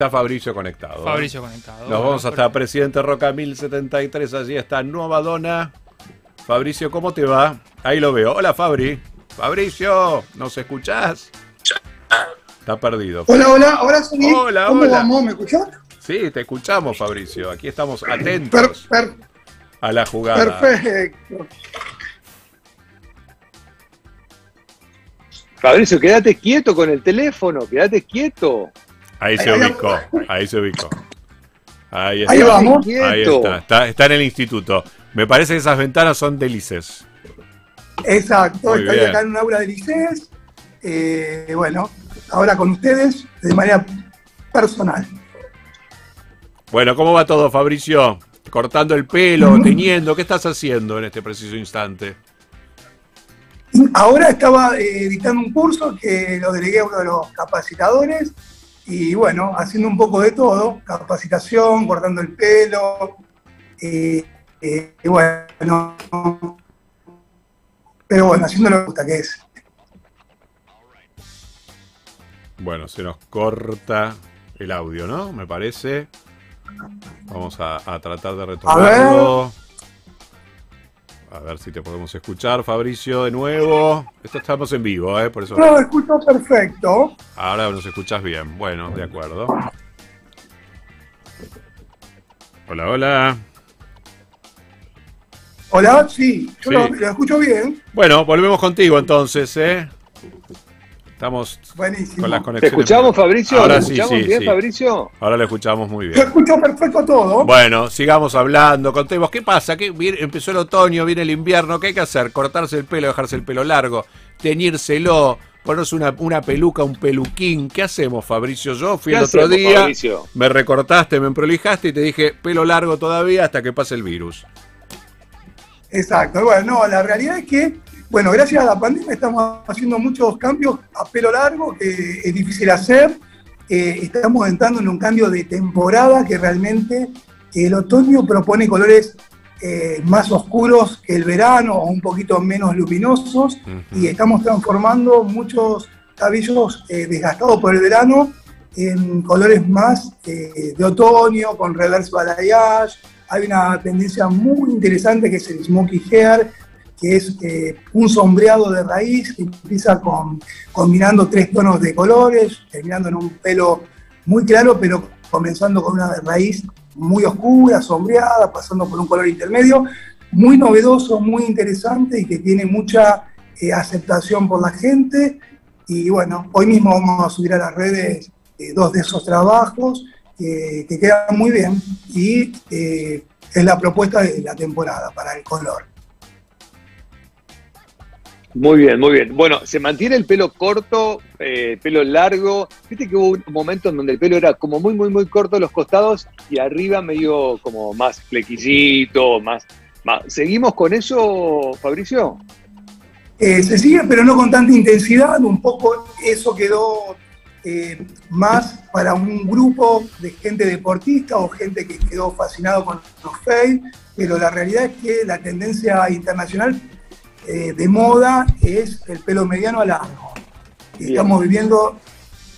Está Fabricio conectado. ¿eh? Fabricio conectado. Nos Bueno, vamos hasta Presidente Roca 1073. Allí está Nueva Dona. Fabricio, ¿cómo te va? Ahí lo veo. Hola, Fabri. Fabricio, ¿nos escuchás? Está perdido. Hola, hola, ahora sí. Hola, ¿Cómo hola. vamos? ¿Me escuchás? Sí, te escuchamos, Fabricio. Aquí estamos Per- atentos per- a la jugada. perfecto. Fabricio, quédate quieto con el teléfono, quédate quieto. Ahí se ubicó. Ahí se ubicó. Ahí está. Ahí vamos. Ahí está. está. Está en el instituto. Me parece que esas ventanas son delices. Exacto, Muy estoy bien. acá en un aula de licees. Eh, bueno, ahora con ustedes de manera personal. Bueno, ¿cómo va todo, Fabricio? Cortando el pelo, teñiendo. ¿Qué estás haciendo en este preciso instante? Ahora estaba eh, dictando un curso que lo delegué a uno de los capacitadores y bueno, haciendo un poco de todo, capacitación, cortando el pelo, eh, eh, y bueno, pero bueno, haciendo lo que gusta, que es Bueno, se nos corta el audio, ¿no? Me parece. Vamos a, a tratar de retomarlo. A ver si te podemos escuchar, Fabricio, de nuevo. Esto estamos en vivo, ¿eh? Por eso No, lo escucho perfecto. ahora nos escuchas bien. Bueno, de acuerdo. Hola, hola. Hola, sí, yo Sí. Lo, lo escucho bien. Bueno, volvemos contigo entonces, ¿eh? Estamos Buenísimo. con las ¿Te conexiones. escuchamos, Fabricio? Ahora ¿Te sí, escuchamos sí, bien, sí. Fabricio? Ahora lo escuchamos muy bien. escucho perfecto todo. Bueno, sigamos hablando, contemos qué pasa, ¿Qué, viene- empezó el otoño, viene el invierno, ¿qué hay que hacer? Cortarse el pelo, dejarse el pelo largo, teñírselo, ponerse una, una peluca, un peluquín, ¿qué hacemos, Fabricio? Yo fui ¿Qué el otro hacemos, día, Fabricio? me recortaste, me emprolijaste y te dije pelo largo todavía hasta que pase el virus. Exacto. Bueno, no, la realidad es que, bueno, gracias a la pandemia estamos haciendo muchos cambios a pelo largo, que es difícil hacer. Eh, estamos entrando en un cambio de temporada que realmente el otoño propone colores eh, más oscuros que el verano o un poquito menos luminosos Ujú. y estamos transformando muchos cabellos eh, desgastados por el verano en colores más eh, de otoño, con reverse balayage. Hay una tendencia muy interesante que es el smoky hair, que es eh, un sombreado de raíz que empieza combinando tres tonos de colores, terminando en un pelo muy claro, pero comenzando con una raíz muy oscura, sombreada, pasando por un color intermedio, muy novedoso, muy interesante y que tiene mucha eh, aceptación por la gente. Y bueno, hoy mismo vamos a subir a las redes eh, dos de esos trabajos que, que quedan muy bien y es la propuesta de la temporada para el color. Muy bien, muy bien. Bueno, se mantiene el pelo corto, eh, pelo largo. Viste que hubo un momento en donde el pelo era como muy, muy, muy corto a los costados y arriba medio como más flequillito, más. ¿Seguimos con eso, Fabricio? Eh, se sigue, pero no con tanta intensidad. Un poco eso quedó eh, más para un grupo de gente deportista o gente que quedó fascinado con los fade, pero la realidad es que la tendencia internacional eh, de moda es el pelo mediano a largo. Bien. Estamos viviendo,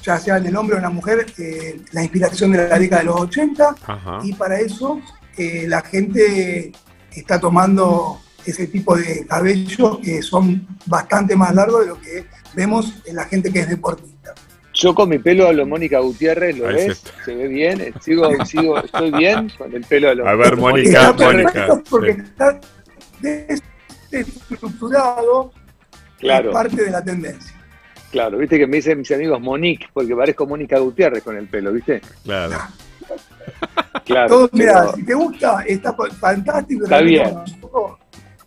ya sea en el hombre o en la mujer, eh, la inspiración de la década de los 80 Ajá. y para eso eh, la gente está tomando ese tipo de cabellos que son bastante más largos de lo que vemos en la gente que es deportista. Yo con mi pelo a lo Mónica Gutiérrez, ¿lo Ahí ves? está. ¿Se ve bien? ¿Sigo, sigo, ¿Estoy bien con el pelo a lo A ver, Mónica, está Mónica, porque sí. está desestructurado Claro. es parte de la tendencia. Claro, viste que me dicen mis amigos Monique, porque parezco Mónica Gutiérrez con el pelo, ¿viste? Claro. Claro. Todo, si te gusta, está fa- fantástico. Está bien.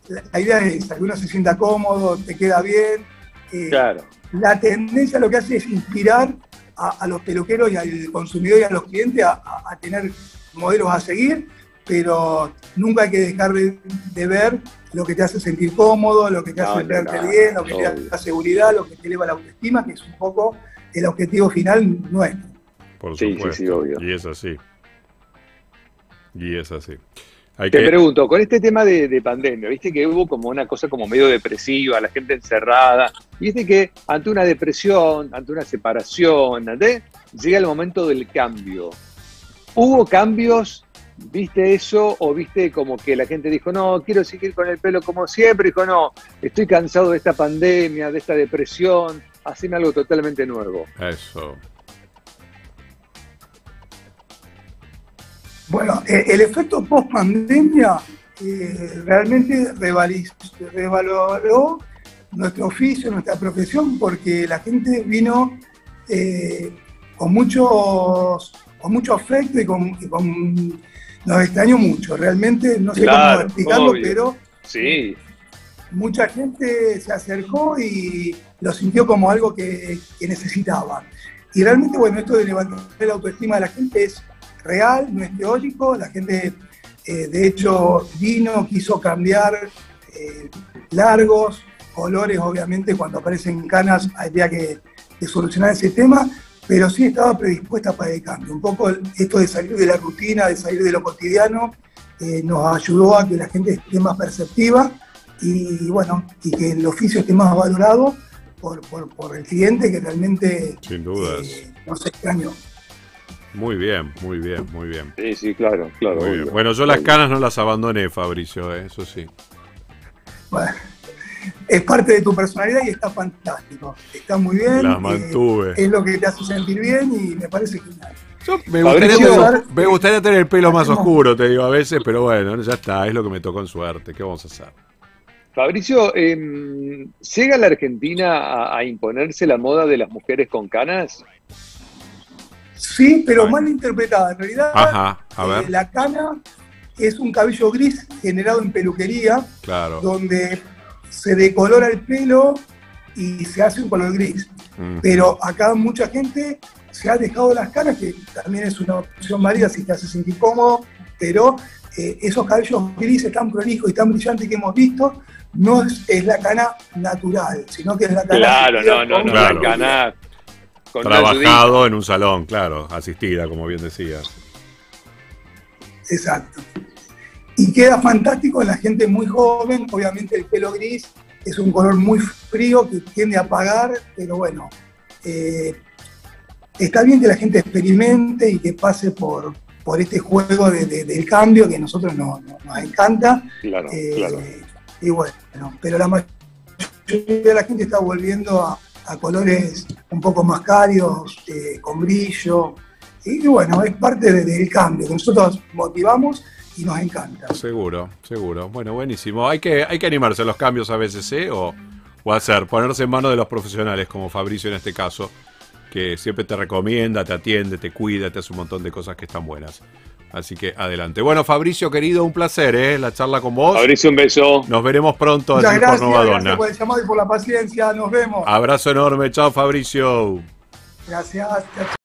La, la idea es que uno se sienta cómodo, te queda bien. eh, claro. la tendencia lo que hace es inspirar a, a los peluqueros y al consumidor y a los clientes a, a- a tener modelos a seguir, pero nunca hay que dejar de, de ver lo que te hace sentir cómodo, lo que te No, hace verte no, bien, lo que te obvio. da seguridad, lo que te eleva la autoestima, que es un poco el objetivo final nuestro. Por Sí, sí, supuesto. sí, obvio. Y es así. Y es así. Te pregunto, con este tema de, pandemia, viste que hubo como una cosa como medio depresiva, la gente encerrada, viste que ante una depresión, ante una separación, llega el momento del cambio. ¿Hubo cambios? ¿Viste eso? ¿O viste como que la gente dijo, no, quiero seguir con el pelo como siempre? Dijo, no, estoy cansado de esta pandemia, de esta depresión, haceme algo totalmente nuevo. Eso. Bueno, eh, el efecto post pandemia eh, realmente revaloró nuestro oficio, nuestra profesión, porque la gente vino eh, con, muchos, con mucho afecto y con, nos extrañó mucho. Realmente no sé cómo explicarlo, pero sí. mucha gente se acercó y lo sintió como algo que, que necesitaba. Y realmente, bueno, esto de levantar la autoestima de la gente es real, no es teórico. La gente, eh, de hecho, vino, quiso cambiar eh, largos, colores, obviamente, cuando aparecen canas había que, solucionar ese tema, pero sí estaba predispuesta para el cambio. Un poco esto de salir de la rutina, de salir de lo cotidiano, eh, nos ayudó a que la gente esté más perceptiva y, bueno, y que el oficio esté más valorado por, el cliente que realmente Sin dudas. nos extrañó. Muy bien, muy bien, muy bien. Sí, sí, claro, claro. Bueno, yo las canas no las abandoné, Fabricio, ¿eh? eso sí. Bueno, es parte de tu personalidad y está fantástico. Está muy bien. Las mantuve. es lo que te hace sentir bien y me parece genial. Yo me, gustaría tener, el pelo más oscuro, te digo a veces, pero bueno, ya está, es lo que me tocó en suerte. ¿Qué vamos a hacer? Fabricio, eh, ¿llega la Argentina a imponerse la moda de las mujeres con canas? Sí, pero mal interpretada. En realidad, eh, la cana es un cabello gris generado en peluquería, claro. donde se decolora el pelo y se hace un color gris. Pero acá mucha gente se ha dejado las canas, que también es una opción válida si te hace sentir cómodo, pero eh, esos cabellos grises tan prolijos y tan brillantes que hemos visto, no es, la cana natural, sino que es la cana. Claro, no, no, no, la cana Trabajado en un salón, claro, asistida, como bien decías. Exacto. Queda fantástico en la gente muy joven, obviamente el pelo gris es un color muy frío que tiende a apagar, pero bueno, eh, está bien que la gente experimente y que pase por, por este juego del cambio que a nosotros nos, encanta. Claro, eh, claro. Y bueno, pero la mayoría de la gente está volviendo a, a colores un poco más cálidos, eh, con brillo. Y bueno, es parte del cambio que nosotros motivamos y nos encanta. Seguro, seguro. Bueno, buenísimo. Hay que, hay que animarse a los cambios a veces, ¿eh? O, o hacer, ponerse en manos de los profesionales, como Fabricio en este caso, que siempre te recomienda, te atiende, te cuida, te hace un montón de cosas que están buenas. Así que adelante. Bueno, Fabricio, querido, un placer, ¿eh? La charla con vos. Fabricio, un beso. Nos veremos pronto Muchas gracias, por Gracias por el llamado y por la paciencia. Nos vemos. Abrazo enorme. Chao, Fabricio. Gracias.